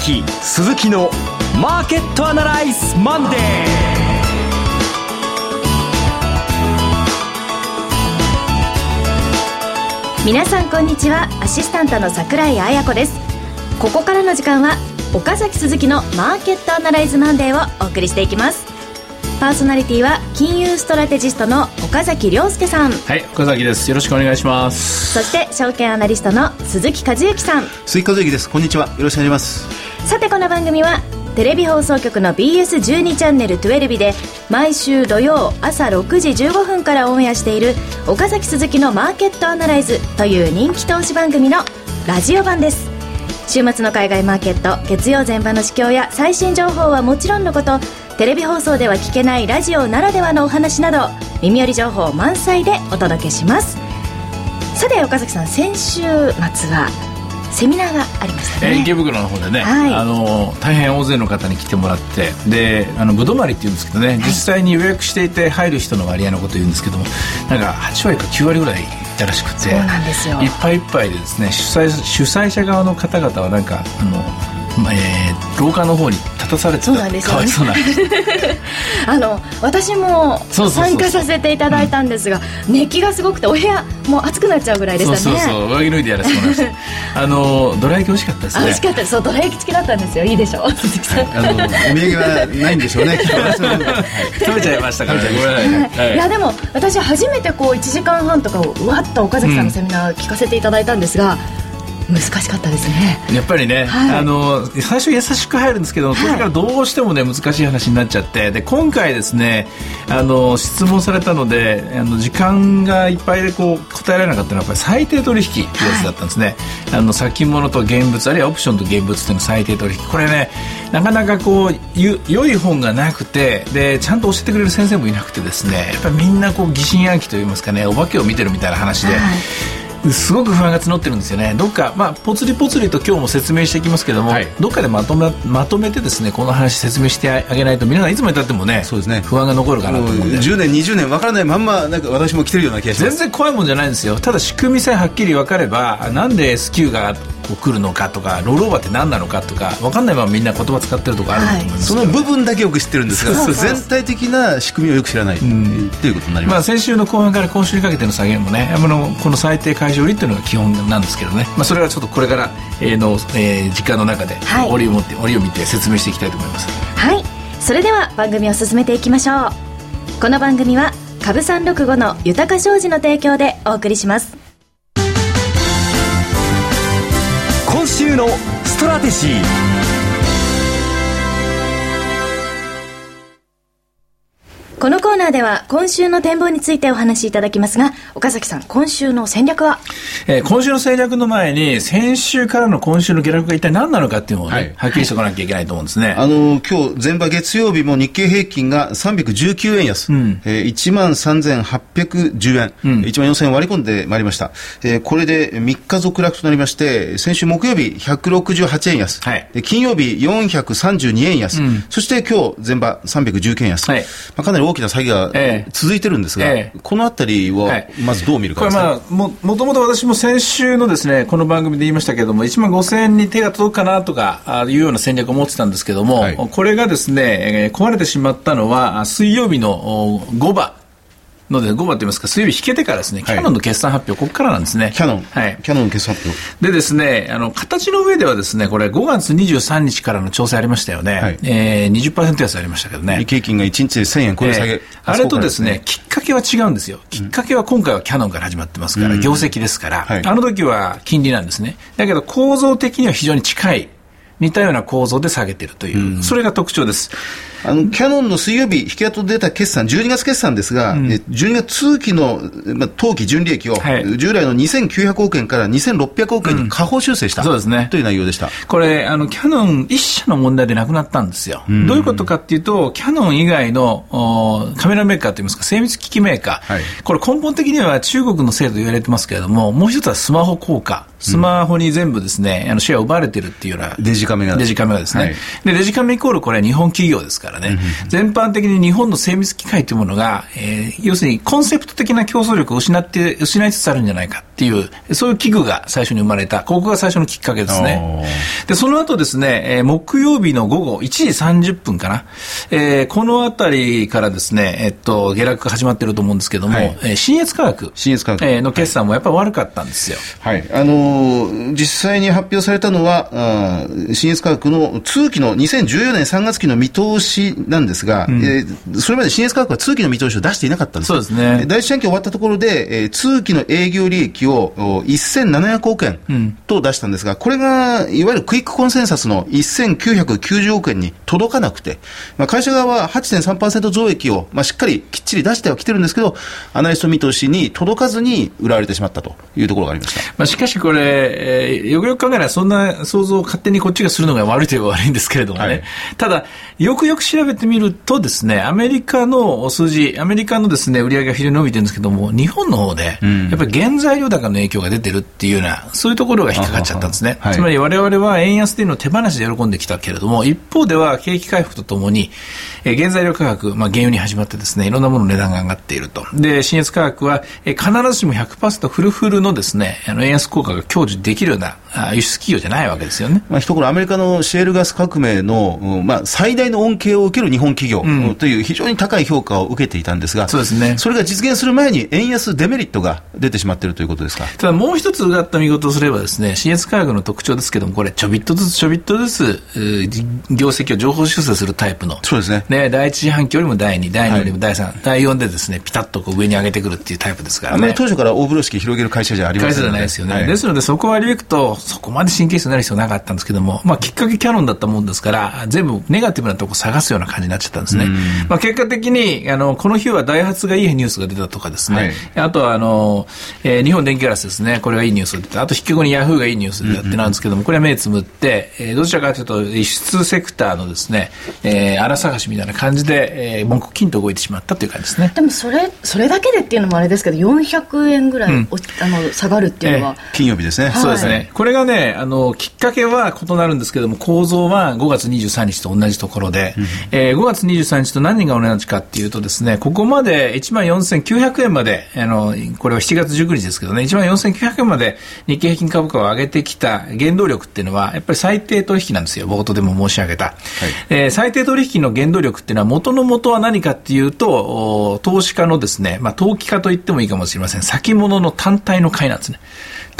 崎鈴木のマーケットアナライズマンデー。皆さんこんにちは。アシスタントの桜井彩子です。ここからの時間は岡崎鈴木のマーケットアナライズマンデーをお送りしていきます。パーソナリティは金融ストラテジストの岡崎良介さん。はい岡崎です。よろしくお願いします。そして証券アナリストの鈴木和之さん。鈴木和之です。こんにちは。よろしくお願いしますさてこの番組はテレビ放送局の BS12 チャンネル12で毎週土曜朝6時15分からオンエアしている岡崎鈴木のマーケットアナライズという人気投資番組のラジオ版です。週末の海外マーケット月曜前場の市況や最新情報はもちろんのことテレビ放送では聞けないラジオならではのお話など耳寄り情報満載でお届けします。さて岡崎さん先週末はセミナーがありましたね、えー、池袋の方でね、はい、あの大変大勢の方に来てもらってであのぶどまりっていうんですけどね、はい、実際に予約していて入る人の割合のこと言うんですけどもなんか8割か9割ぐらいいたらしくてそうなんですよ。いっぱいいっぱいでですね主催主催者側の方々はなんかあのえー、廊下の方に立たされてた。そうなんですよ、ね、かわいそうな。あの私も参加させていただいたんですが熱気がすごくてお部屋もう暑くなっちゃうぐらいでしたね。そうそうそう。上着脱いでやらせてもらいました。あのどら焼き美味しかったですね。美味しかったです。そうどら焼き付きだったんですよ。いいでしょう。鈴木さん、はい、あのお土産はないんでしょうね 食べちゃいましたから。ねごめんなさい、はい、いやでも私初めてこう1時間半とかをうわっと岡崎さんのセミナー聞かせていただいたんですが、うん難しかったですね。やっぱりね、はい、あの最初優しく入るんですけどそれからどうしてもね難しい話になっちゃってで今回ですねあの質問されたのであの時間がいっぱいでこう答えられなかったのはやっぱり最低取引ってやつだったんですね、はい、あの先物と現物あるいはオプションと現物というの最低取引。これねなかなかこう良い本がなくてでちゃんと教えてくれる先生もいなくてですねやっぱりみんなこう疑心暗鬼といいますかねお化けを見てるみたいな話で。はいすごく不安が募ってるんですよね。どっか、まあ、ぽつりぽつりと今日も説明していきますけども、はい、どっかでまとめまとめてですねこの話説明してあげないと皆さんいつまでたってもねそうですね。不安が残るかなと思うんで。10年20年分からないまんまなんか私も来てるような気がします。全然怖いもんじゃないんですよ。ただ仕組みさえはっきり分かればなんで S q がこう来るのかとかロールオーバーって何なのかとか分かんないままみんな言葉使ってるとこあると思います、はい、その部分だけよく知ってるんですが全体的な仕組みをよく知らない、うん、ということになります、まあ、先週の後半から今週にかけての下げもねあのこの最低解消売りっていうのが基本なんですけどね、まあ、それはちょっとこれから、えー、の、えー、時間の中で折を持って折を見て説明していきたいと思います。はい。それでは番組を進めていきましょう。この番組は株三六五の豊か商事の提供でお送りします今週のストラテシー。このコーナーでは今週の展望についてお話しいただきますが、岡崎さん、今週の戦略は、えー、今週の戦略の前に、先週からの今週の下落が一体何なのかっていうのをね、はい、はっきりしておかなきゃいけないと思うんですね。あの、今日、前場月曜日も日経平均が319円安、うん、えー、1万3810円、うん、1万4000円割り込んでまいりました。えー、これで3日続落となりまして、先週木曜日168円安、はい、金曜日432円安、うん、そして今日前場319円安、はい、まあ、かなり大きな詐欺が続いてるんですが、ええ、このあたりはまずどう見るかですか、これまあももともと私も先週のですねこの番組で言いましたけれども1万5000円に手が届くかなとかいうような戦略を持ってたんですけども、はい、これがですね、えー、壊れてしまったのは水曜日の5番ので、5番といいますか、水曜日引けてからですね、キャノンの決算発表、ここからなんですね。キャノン。はい。キャノンの決算発表。でですね、あの、形の上ではですね、これ5月23日からの調整ありましたよね。はい。えー、20%安ありましたけどね。日経金が1日で1000円これ下げ、えー、あれとですね、きっかけは違うんですよ。きっかけは今回はキャノンから始まってますから、業績ですから、はい、あの時は金利なんですね。だけど構造的には非常に近い。似たような構造で下げてるという、それが特徴です。あの、キャノンの水曜日、引き跡出た決算、12月決算ですが、うん、12月通期の、まあ、当期純利益を、はい、従来の2900億円から2600億円に下方修正した、うん、そうですね。という内容でした。これ、あの、キャノン一社の問題でなくなったんですよ。うん、どういうことかっていうと、キャノン以外のおカメラメーカーといいますか、精密機器メーカー、はい、これ根本的には中国のせいと言われてますけれども、もう一つはスマホ効果。スマホに全部ですね、あのシェアを奪われてるっていうような。デジカメが。デジカメがですね。はい、で、デジカメイコールこれは日本企業ですからね。全全般的に日本の精密機械というものが、えー、要するにコンセプト的な競争力を失って、失いつつあるんじゃないかっていう、そういう器具が最初に生まれた。ここが最初のきっかけですね。で、その後ですね、えー、木曜日の午後1時30分かな。えー、このあたりからですね、えっと、下落が始まってると思うんですけども、はい、えー、新越科学。新越科学。えー、の決算もやっぱり悪かったんですよ。はい。あのー、実際に発表されたのは、あ新越科学の通期の2014年3月期の見通しなんですが、うん、えー、それまで新越科学は通期の見通しを出していなかったんです。そうですね。第一四半期終わったところで、えー、通期の営業利益を1700億円と出したんですが、うん、これがいわゆるクイックコンセンサスの1990億円に届かなくて、まあ、会社側は8.3%増益を、まあ、しっかりきっちり出してはきてるんですけど、アナリスト見通しに届かずに売られてしまったというところがありました。まあ、しかしこれ、えー、よくよく考えればそんな想像を勝手にこっちがするのが悪いといえば悪いんですけれどもね、はい、ただ、よくよく調べてみるとですね、アメリカの数字、アメリカのですね、売り上げが非常に伸びてるんですけども、日本の方で、やっぱり原材料高の影響が出てるっていうような、そういうところが引っかかっちゃったんですね。はい、つまり我々は円安というのを手放しで喜んできたけれども、一方では景気回復とともに、えー、原材料価格、まあ、原油に始まってですね、いろんなものの値段が上がっていると。で、新越価格は、えー、必ずしも100%フルフルのですね、あの、円安効果が享受できるようなあ輸出企業じゃないわけですよね。まあ、一頃アメリカのシェールガス革命の、うん、まあ、最大の恩恵を受ける日本企業、うん、という非常に高い評価を受けていたんですが、そうですね。それが実現する前に円安デメリットが出てしまっているということですか？ただもう一つうがった見事をすればですね、新越価格の特徴ですけども、これちょびっとずつちょびっとずつ、業績を情報修正するタイプの。そうですね。ね、第一四半期よりも第2、第2よりも第3、はい、第4でですね、ピタッとこう上に上げてくるっていうタイプですからね。当初から大風呂敷広げる会社じゃありません会社じゃないですよね。はい、ですので、そこ割り引くと、そこまで神経質になる必要なかったんですけども、まあ、きっかけキャノンだったもんですから、全部ネガティブなとこ探すような感じになっちゃったんですね。まあ、結果的に、あの、この日はダイハツがいいニュースが出たとかですね、はい、あとは、あの、えー、日本電気ガラスですね、これがいいニュースが出た。あと、引き後にヤフーがいいニュースでやってなんですけども、これは目つむって、えー、どちらかというと、輸出セクターのですね、えー、荒探しみたいな感じで、えー、文句金と動いてしまったという感じですね。でも、それ、それだけでっていうのもあれですけど、400円ぐらい、うん、あの下がるっていうのは、えー、金曜日ですね、はい、そうですね。これがね、あの、きっかけは異なるんですけども、構造は5月23日と同じところで、うん、えー、5月23日と何が同じかっていうとですね、ここまで1万4900円まで、あの、これは7月19日ですけどね、1万4900円まで日経平均株価を上げてきた原動力っていうのは、やっぱり最低取引なんですよ、冒頭でも申し上げた。はい、えー、最低取引の原動力っていうのは、元の元は何かっていうと、投資家のですね、まあ、投機家と言ってもいいかもしれません、先物の単体の買いなんですね。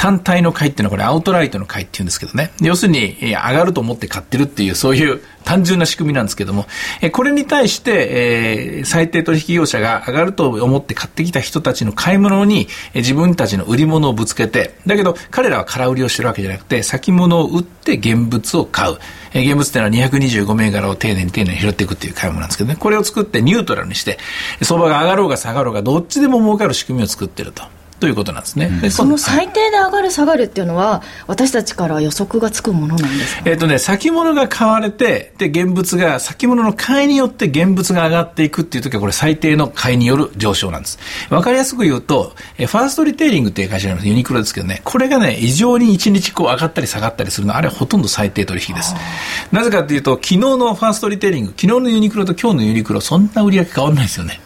単体の買いっていうのはこれアウトライトの買いっていうんですけどね。要するに、上がると思って買ってるっていう、そういう単純な仕組みなんですけども、これに対して、えー、最低取引業者が上がると思って買ってきた人たちの買い物に、自分たちの売り物をぶつけて、だけど彼らは空売りをしてるわけじゃなくて、先物を売って現物を買う。え現物っていうのは225銘柄を丁寧に丁寧に拾っていくっていう買い物なんですけどね。これを作ってニュートラルにして、相場が上がろうが下がろうがどっちでも儲かる仕組みを作ってると。ということなんですね、うん、その最低で上がる、下がるっていうのは、私たちから予測がつくものなんですか、えっ、ー、とね、先物が買われて、で、現物が、先物の買いによって現物が上がっていくっていう時は、これ最低の買いによる上昇なんです。わかりやすく言うと、えファーストリテイリングっていう会社があります、ユニクロですけどね、これがね、異常に1日こう上がったり下がったりするのは、あれはほとんど最低取引です。なぜかというと、昨日のファーストリテイリング、昨日のユニクロと今日のユニクロ、そんな売り上げ変わらないですよね。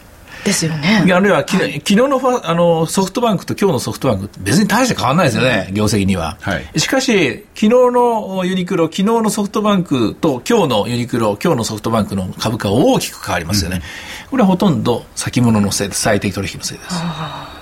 ですよね。あるいはき、はい、昨日のファあのソフトバンクと今日のソフトバンク別に大して変わらないですよね、業績には。はい、しかし、昨日のユニクロ、昨日のソフトバンクと今日のユニクロ、今日のソフトバンクの株価は大きく変わりますよね。うん、これはほとんど先物のせいで最低取引のせいです。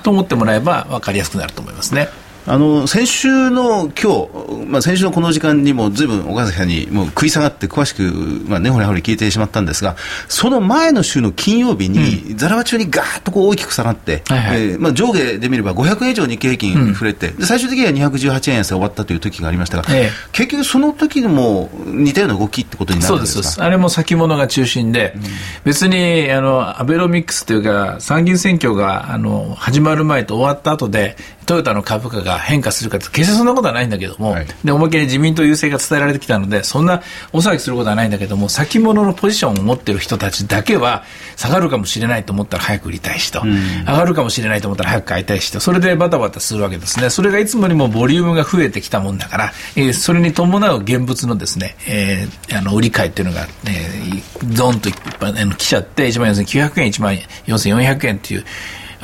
と思ってもらえば分かりやすくなると思いますね。あの先週の今日、まあ、先週のこの時間にもずいぶん岡崎さんにもう食い下がって詳しく、まあ、根掘り葉掘り聞いてしまったんですがその前の週の金曜日に、ざらば中にガーッとこう大きく下がって、はいえー、まあ、上下で見れば500円以上日経平均触れて、うん、最終的には218円安で終わったという時がありましたが、えー、結局その時でも似たような動きってことになるんですか？そうですあれも先物が中心で、うん、別にあのアベノミクスというか参議院選挙があの始まる前と終わった後でトヨタの株価が変化するかって決してそんなことはないんだけども、はい、で思いっきり自民党優勢が伝えられてきたのでそんな大騒ぎすることはないんだけども先物のポジションを持っている人たちだけは下がるかもしれないと思ったら早く売りたい人、うん、上がるかもしれないと思ったら早く買いたい人それでバタバタするわけですね。それがいつもにもボリュームが増えてきたもんだから、えー、それに伴う現物のですね、えー、あの売り買いっていうのが、えー、ドンといっぱい来ちゃって1万4900円1万4400円っていう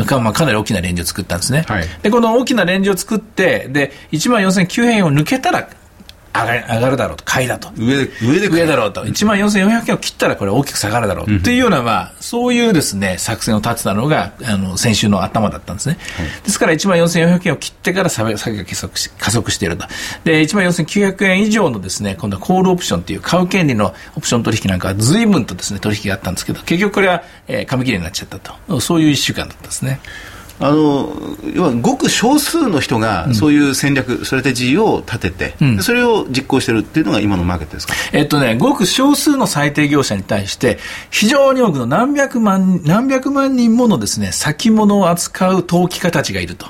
か,、まあ、かなり大きなレンジを作ったんですね。はいで、この大きなレンジを作って、で、1万4900円を抜けたら、上がる上がるだろうと、買いだと。上で、上で上だろうと。1万4400円を切ったらこれ大きく下がるだろうっていうような、まあ、そういうですね、作戦を立てたのが、あの、先週の頭だったんですね。ですから1万4400円を切ってから下げ下げが加速し加速していると。で、1万4900円以上のですね、今度はコールオプションっていう買う権利のオプション取引なんかは随分とですね、取引があったんですけど、結局これは、えー紙切れになっちゃったと。そういう1週間だったんですね。あの要はごく少数の人がそういう戦略、ストラテジーを立てて、でそれを実行してるっていうのが今のマーケットですか？えっとね、ごく少数の裁定業者に対して、非常に多くの何百万、何百万人ものですね、先物を扱う投機家たちがいると。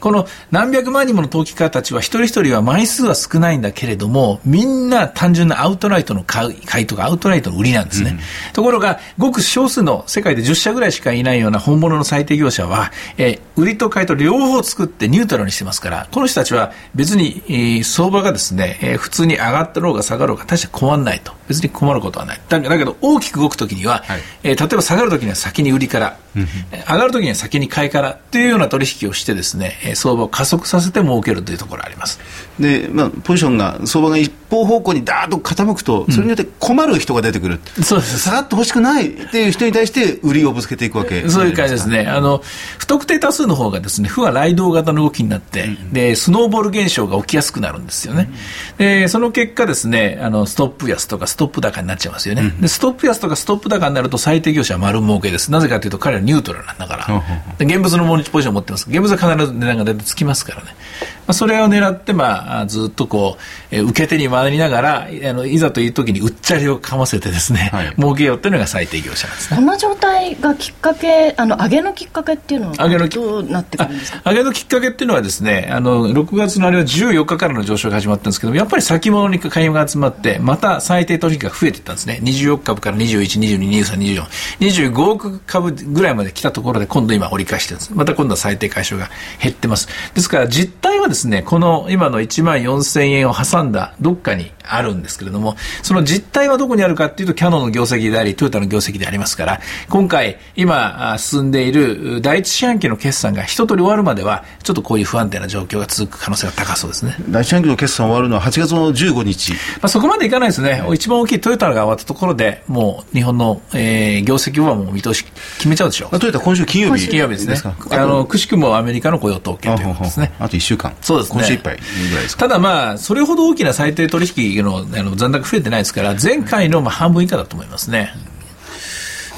この何百万人もの投機家たちは一人一人は枚数は少ないんだけれども、みんな単純なアウトライトの買い買いとかアウトライトの売りなんですね。ところが、ごく少数の世界で10社ぐらいしかいないような本物の最低業者は、えー売りと買いと両方作ってニュートラルにしてますから、この人たちは別に、えー相場がですね、えー普通に上がったろうが下がろうが大して困らないと。別に困ることはない。だだけど大きく動くときには、はいえー例えば下がるときには先に売りから、えー上がるときには先に買いからっていうような取引をしてですね、えー相場を加速させて儲けるというところがあります。で、まあ、ポジションが、相場が一方方向にダーッと傾くと、それによって困る人が出てくる。そうです下がってほしくないっていう人に対して、売りをぶつけていくわけ。そういう感じですね。あの、不特定多数の方がですね、負は雷動型の動きになって、で、スノーボール現象が起きやすくなるんですよね。で、その結果ですね、あの、ストップ安とかストップ高になっちゃいますよね。で、ストップ安とかストップ高になると最低業者は丸儲けです。なぜかというと彼らニュートラルなんだから。で現物のモニポジションを持ってます。現物は必ず値段が出てつきますからね。まあ、それを狙って、まあ、ずっとこう、えー受け手に回りながら、あの、いざという時にうっちゃりをかませてですね、はい儲けようっていうのが最低業者なんですね。この状態がきっかけあの上げのきっかけっていうのは上げのきどうなってくるんですか？あ上げのきっかけっていうのはですね、あの、6月のあれは14日からの上昇が始まったんですけども、やっぱり先物に買いが集まって、また最低取引が増えていったんですね。24億株から21、22、23、24、25億株ぐらいまで来たところで、今度今折り返してるんです。また今度は最低解消が減ってます。ですから実態はですね、この今の1万4000円を挟んだどっかにあるんですけれども、その実態はどこにあるかっていうと、キャノンの業績であり、トヨタの業績でありますから、今回、今あ進んでいる第一四半期の決算が一通り終わるまでは、ちょっとこういう不安定な状況が続く可能性が高そうですね。第一四半期の決算終わるのは8月の15日。まあ、そこまでいかないですね。一番大きいトヨタが終わったところで、もう日本の、えー業績はもう見通し決めちゃうでしょうまあ、。トヨタ今週金曜日金曜日ですねか？あの、くしくもアメリカの雇用統計ということですね。ああと1週間。そうですね。今週いっぱいぐらいですか。ただまあ、それほど大きな最低取引のあの残高増えてないですから、前回のまあ半分以下だと思いますね。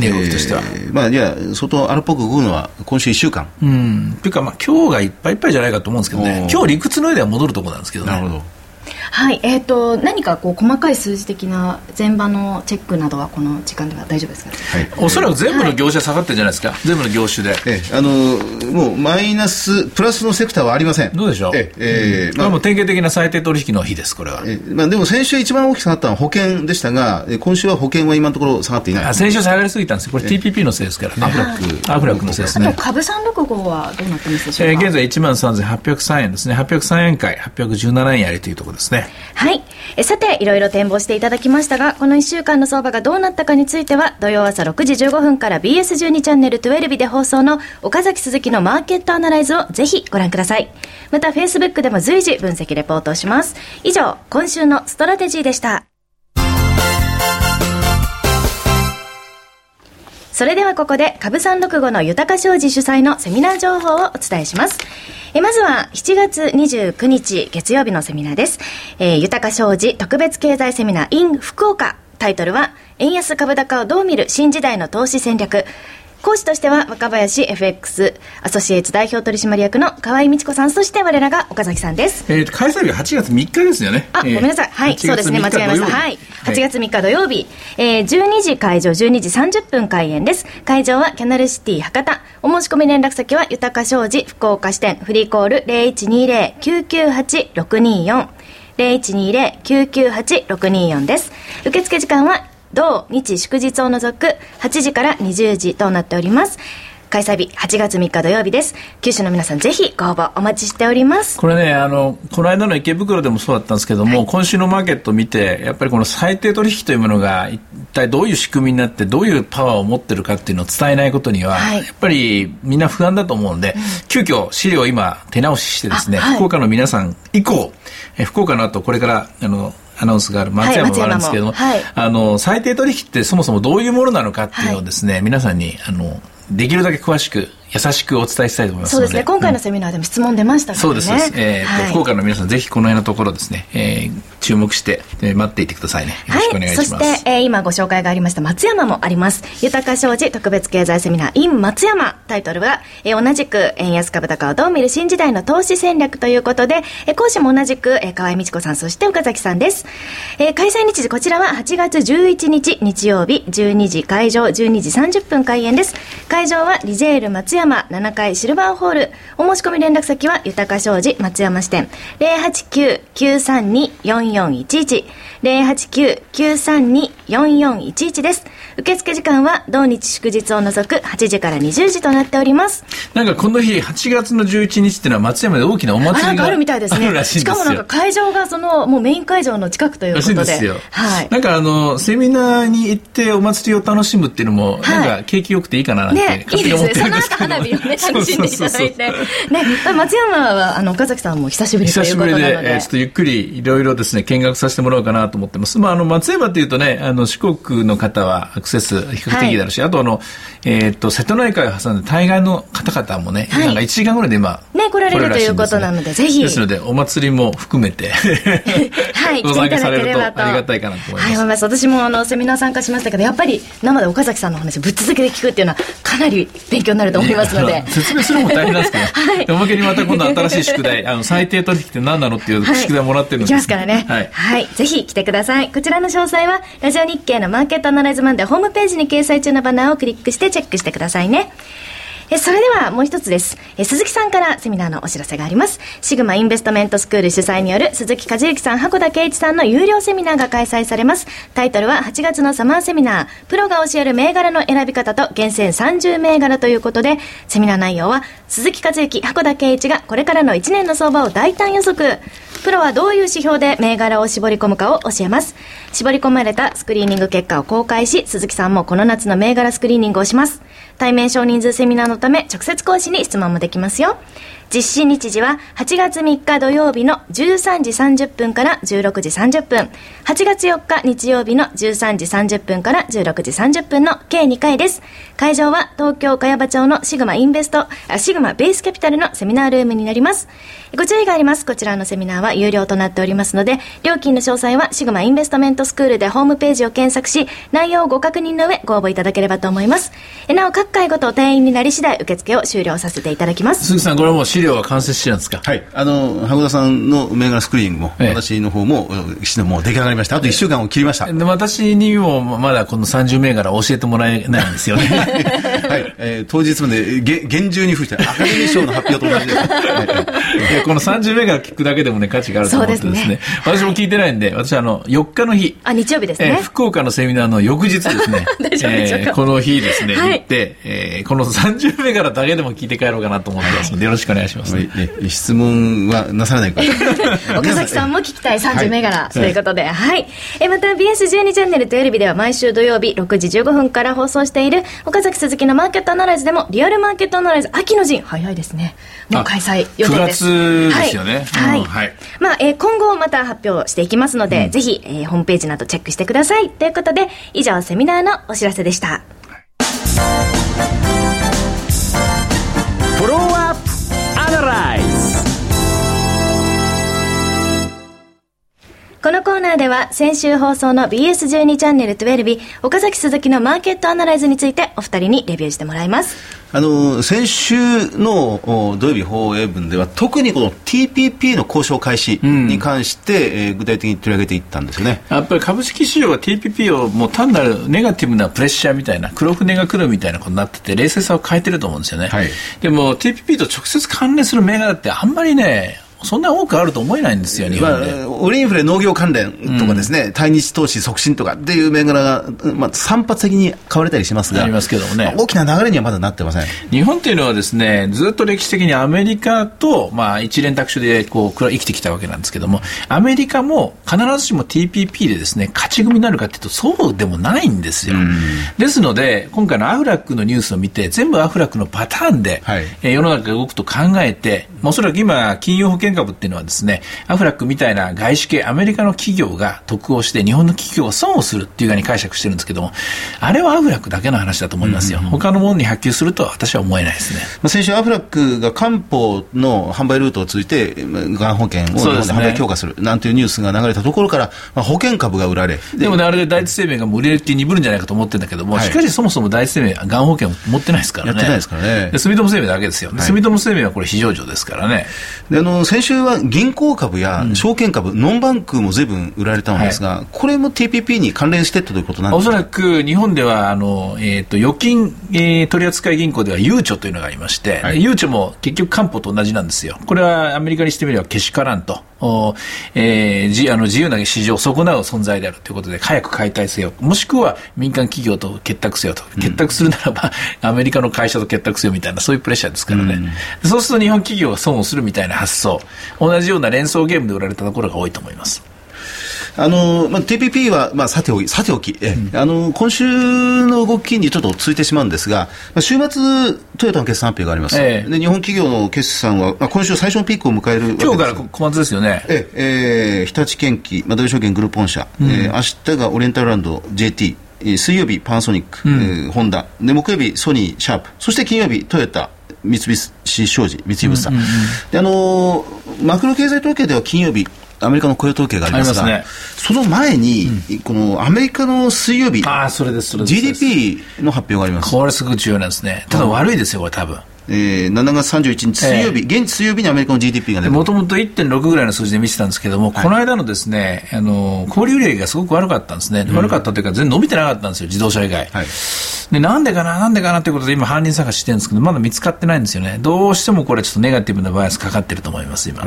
値動きとしては。えーまあ、じゃあ、相当荒っぽく動くのは今週1週間。うん。というか、まあ、今日がいっぱいいっぱいじゃないかと思うんですけどね今日理屈の上では戻るところなんですけどね。なるほど。はいえー、と何かこう細かい数字的な前場のチェックなどはこの時間では大丈夫ですか？はい。おそらく全部の業種下がってるんじゃないですか？全部の業種で。ええあのもうマイナス、プラスのセクターはありません。どうでしょう？ええええまあもう典型的な最低取引の日です、これは。ええまあ、でも先週一番大きく下がったのは保険でしたが、え今週は保険は今のところ下がっていない。あ先週下がりすぎたんですよ。これ TPP のせいですからね。アフラックアフラックのせいですね。あと株365はどうなってますでしょうか、えー現在1万3803円ですね。803円買い、817円やりというところですね。はい。えさて、いろいろ展望していただきましたが、この1週間の相場がどうなったかについては、土曜朝6時15分から BS12 チャンネル12で放送の岡崎鈴木のマーケットアナライズをぜひご覧ください。また、Facebook でも随時分析レポートをします。以上、今週のストラテジーでした。それではここで株三六五の豊商事主催のセミナー情報をお伝えします。えまずは7月29日月曜日のセミナーです。えー豊商事特別経済セミナー in 福岡。タイトルは円安株高をどう見る新時代の投資戦略。講師としては若林 FX アソシエイツ代表取締役の河合美智子さん、そして我らが岡崎さんです。えー、開催日は8月3日ですよね。あ、えーごめんなさい。はい、8月そうですね。間3日違えました。はい。8月3日土曜日、えー、12時会場、12時30分開演です。会場はキャナルシティ博多。お申し込み連絡先は豊か商事福岡支店フリーコール0120-998-624。0120-998-624です。受付時間は同日祝日を除く8時から20時となっております。開催日8月3日土曜日です。九州の皆さんぜひご応募お待ちしております。これね、あの、この間の池袋でもそうだったんですけども、はい、今週のマーケットを見て、やっぱりこの最低取引というものが一体どういう仕組みになって、どういうパワーを持ってるかっていうのを伝えないことには、はい、やっぱりみんな不安だと思うんで、うん、急遽資料を今手直ししてですね、はい、福岡の皆さん以降、え福岡の後これから、あの、アナウンスがある松山もあるんですけども、はい、あの、最低取引ってそもそもどういうものなのかっていうのをですね、皆さんに、あの、できるだけ詳しく優しくお伝えしたいと思いますそうですね。今回のセミナーでも質問出ましたからね、うん、そうです。えー、はい、福岡の皆さんぜひこの辺のところですね、えー、注目して、えー、待っていてくださいね。よろしくお願いします、はい、そして、えー、今ご紹介がありました松山もあります。豊か商事特別経済セミナー in 松山。タイトルは、えー、同じく円安株高をどう見る新時代の投資戦略ということで、えー、講師も同じく、えー、河合美智子さんそして岡崎さんです、えー、開催日時こちらは8月11日日曜日12時会場12時30分開演です。会場はリジェール松山7階シルバーホール。お申し込み連絡先は、豊か商事松山支店。089-932-4411。089-932-4411です。受付時間は同日祝日を除く8時から20時となっております。なんかこの日、8月の11日っていうのは松山で大きなお祭りがあるみたいですね。しかもなんか会場がその、もうメイン会場の近くということで。らしいですよ。はい。なんかあの、セミナーに行ってお祭りを楽しむっていうのも、なんか景気よくていいかななんて、ね、勝手に思ってるんですけど。ね、いいですね。その後花火をね、楽しんでいただいて。ね、松山は、あの、岡崎さんも久しぶりということなので。久しぶりで、えー、ちょっとゆっくりいろいろですね、見学させてもらおうかなと思ってます。まあ、あの、松山っていうとね、あの、四国の方はアクセス比較的だろうし、はい、あとあの、えっ、ー、と、瀬戸内海を挟んで大概の方々もね、はい、なんか1時間ぐらいで今、ね、来られるということなので、ぜひ。ですので、お祭りも含めて はい、ご参加されるとありがたいかなと思います。はい、思います。私もあの、セミナー参加しましたけど、やっぱり生で岡崎さんの話ぶっ続けで聞くっていうのは、かなり勉強になると思いますので。説明するのも大変なんですけど、はい、おまけにまた今度新しい宿題、あの、最低取引って何なのっていう宿題もらってるんで、す、はい、きますからね。はい。はい。ぜひ来てください。こちらの詳細は、ラジオ日経のマーケットアナライズマンデーホームページに掲載中のバナーをクリックしてチェックしてくださいね。えそれではもう一つです。え鈴木さんからセミナーのお知らせがあります。シグマインベストメントスクール主催による鈴木和之さん箱田圭一さんの有料セミナーが開催されます。タイトルは8月のサマーセミナー。プロが教える銘柄の選び方と厳選30銘柄ということでセミナー内容は鈴木和之箱田圭一がこれからの1年の相場を大胆予測。プロはどういう指標で銘柄を絞り込むかを教えます。絞り込まれたスクリーニング結果を公開し鈴木さんもこの夏の銘柄スクリーニングをします。対面少人数セミナーのため直接講師に質問もできますよ。実施日時は8月3日土曜日の13時30分から16時30分、8月4日日曜日の13時30分から16時30分の計2回です。会場は東京茅場町のシグマインベスト、シグマベースキャピタルのセミナールームになります。ご注意があります。こちらのセミナーは有料となっておりますので、料金の詳細はシグマインベストメントスクールでホームページを検索し、内容をご確認の上ご応募いただければと思います。なお、各回ごと定員になり次第受付を終了させていただきます。鈴木さん、これも資料は完成してるんですか？はい。あの、羽田さんの銘柄スクリーニングも、ええ、私の方も、もう出来上がりました。あと1週間を切りました。で私にもまだこの30銘柄教えてもらえないんですよね。はい。えー、当日までげ厳重に付してアカデミー賞の発表と同じです。はいこの30銘柄聞くだけでもね、価値があると思ってですね。すね私も聞いてないんで、私あの、4日の日。あ、日曜日ですね。えー、福岡のセミナーの翌日ですね。大丈夫でしょうか、えー、この日ですね、はい、行って、えー、この30銘柄だけでも聞いて帰ろうかなと思ってますので、よろしくお願いします、ね、質問はなさらないから。岡崎さんも聞きたい 30銘柄、はい、ということで、はい。えまた BS12 チャンネルとテレビでは毎週土曜日6時15分から放送している岡崎鈴木のマーケットアナライズでもリアルマーケットアナライズ秋の陣早いですね。もう開催予定です。9月ですよね。はい。はい。まあ、えー、今後また発表していきますので、うん、ぜひ、えー、ホームページなどチェックしてください。ということで、以上セミナーのお知らせでした。プこのコーナーでは先週放送の BS12 チャンネル12日岡崎鈴木のマーケットアナライズについてお二人にレビューしてもらいます。あの先週の土曜日放映分では特にこの TPP の交渉開始に関して、うん、えー、具体的に取り上げていったんですよね。やっぱり株式市場は TPP をもう単なるネガティブなプレッシャーみたいな黒船が来るみたいなことになってて冷静さを変えてると思うんですよね、はい、でも TPP と直接関連する銘柄ってあんまりねそんな多くあると思えないんですよ、日本で。まあ、オリインフレ農業関連とかですね、うん、対日投資促進とかっていう銘柄が、まあ、散発的に買われたりしますが、ありますけどもね、大きな流れにはまだなってません。日本っていうのはですね、ずっと歴史的にアメリカと、まあ、一連卓手でこう生きてきたわけなんですけども、アメリカも必ずしも TPP でですね、勝ち組になるかっていうと、そうでもないんですよ。ですので、今回のアフラックのニュースを見て、全部アフラックのパターンで、はい、え世の中が動くと考えて、おそらく今、金融保険株っていうのはですね、アフラックみたいな外資系アメリカの企業が得をして、日本の企業が損をするっていうふうに解釈してるんですけども、あれはアフラックだけの話だと思いますよ。他のものに波及するとは私は思えないですね。まあ、先週アフラックが漢方の販売ルートを通じて、がん保険を日本で販売強化するなんていうニュースが流れたところから、まあ、保険株が売られ。でもね、あれで第一生命が売れるって鈍るんじゃないかと思ってるんだけども、はい、しかしそもそも第一生命はがん保険を持ってないですからね。やってないですからね。住友生命だけですよ。はい、住友生命はこれ非上場ですからね。であの先週は銀行株や証券株、うん、ノンバンクもずいぶん売られたんですが、はい、これも TPP に関連してということなんですか？おそらく日本ではあの、えーと、預金、えー、取扱銀行ではゆうちょというのがありまして、はい、ゆうちょも結局官報と同じなんですよ。これはアメリカにしてみればけしからんと。おえー、自あの自由な市場を損なう存在であるということで、早く解体せよ、もしくは民間企業と結託せよと、結託するならば、アメリカの会社と結託せよみたいな、そういうプレッシャーですからね、うん、そうすると日本企業が損をするみたいな発想、同じような連想ゲームで売られたところが多いと思います。あの、まあ、TPP は、まあ、さておき、さておき、え、うん、あの、今週の動きにちょっと続いてしまうんですが、まあ、週末、トヨタの決算発表があります。ええ、で、日本企業の決算は、まあ、今週最初のピークを迎える今日から小松ですよね。ええ。ー、日立建機、まあ、土井証券グループ本社、うん、えー、明日がオリエンタルランド JT、水曜日、パナソニック、うん、えー、ホンダ、で、木曜日、ソニー、シャープ、そして金曜日、トヨタ、三菱商事、三井物産、うんうんうん、であのー、マクロ経済統計では金曜日、アメリカの雇用統計がありますが、ね、その前に、うん、このアメリカの水曜日、あそれですそれです GDP の発表があります。これすごく重要なんですね。ただ悪いですよ、これ多分。えー、7月31日水曜日、えー、現地水曜日にアメリカの GDP が出もともと1.6ぐらいの数字で見てたんですけども、はい、この間のですね、あの、小売売上がすごく悪かったんですね。悪かったというか、全然伸びてなかったんですよ、自動車以外。はいで、なんでかな、なんでかなということで今犯人探ししてるんですけど、まだ見つかってないんですよね。どうしてもこれちょっとネガティブなバイアスかかってると思います、今。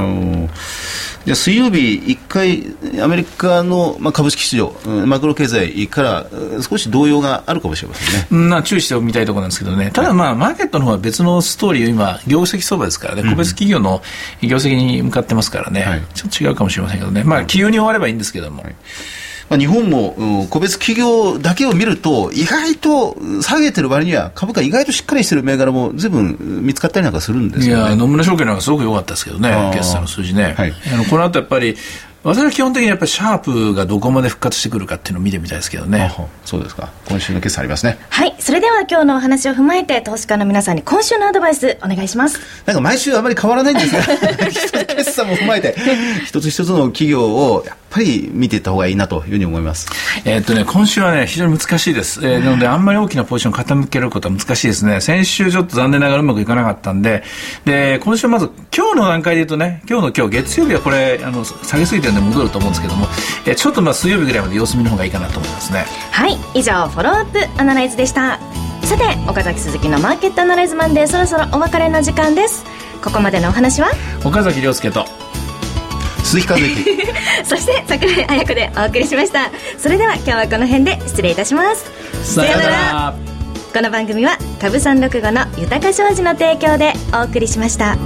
じゃあ水曜日、一回、アメリカの、まあ、株式市場、マクロ経済から少し動揺があるかもしれませんね。まあ、注意してみたいところなんですけどね。ただまあ、マーケットの方は別のストーリーを今、業績相場ですからね、個別企業の業績に向かってますからね、はい、ちょっと違うかもしれませんけどね。まあ、企業に終わればいいんですけども。はい。まあ、日本も、うん、個別企業だけを見ると、意外と下げてる割には、株価意外としっかりしてる銘柄もずいぶん見つかったりなんかするんですよ、ね、いや、野村証券なんかすごく良かったですけどね、決算の数字ね。はい、あのこの後やっぱり、私は基本的にやっぱりシャープがどこまで復活してくるかっていうのを見てみたいですけどね。そうですか。今週の決算ありますね。はい。それでは今日のお話を踏まえて、投資家の皆さんに今週のアドバイスお願いします。なんか毎週あまり変わらないんですが、決算も踏まえて、一つ一つの企業をやっぱり見ていった方がいいなというふうに思います。えっとね、今週はね、非常に難しいです。えー、なので、あんまり大きなポジション傾けることは難しいですね。先週ちょっと残念ながらうまくいかなかったんで、で、今週まず、今日の段階で言うとね、今日の今日、月曜日はこれ、あの、下げすぎてるんで戻ると思うんですけども、えー、ちょっとまあ水曜日ぐらいまで様子見の方がいいかなと思いますね。はい、以上、フォローアップアナライズでした。さて、岡崎鈴木のマーケットアナライズマンでそろそろお別れの時間です。ここまでのお話は？岡崎亮介と鈴木和之 そして櫻井彩子でお送りしましたそれでは今日はこの辺で失礼いたしますさようならこの番組は株三六五の豊か商事の提供でお送りしました。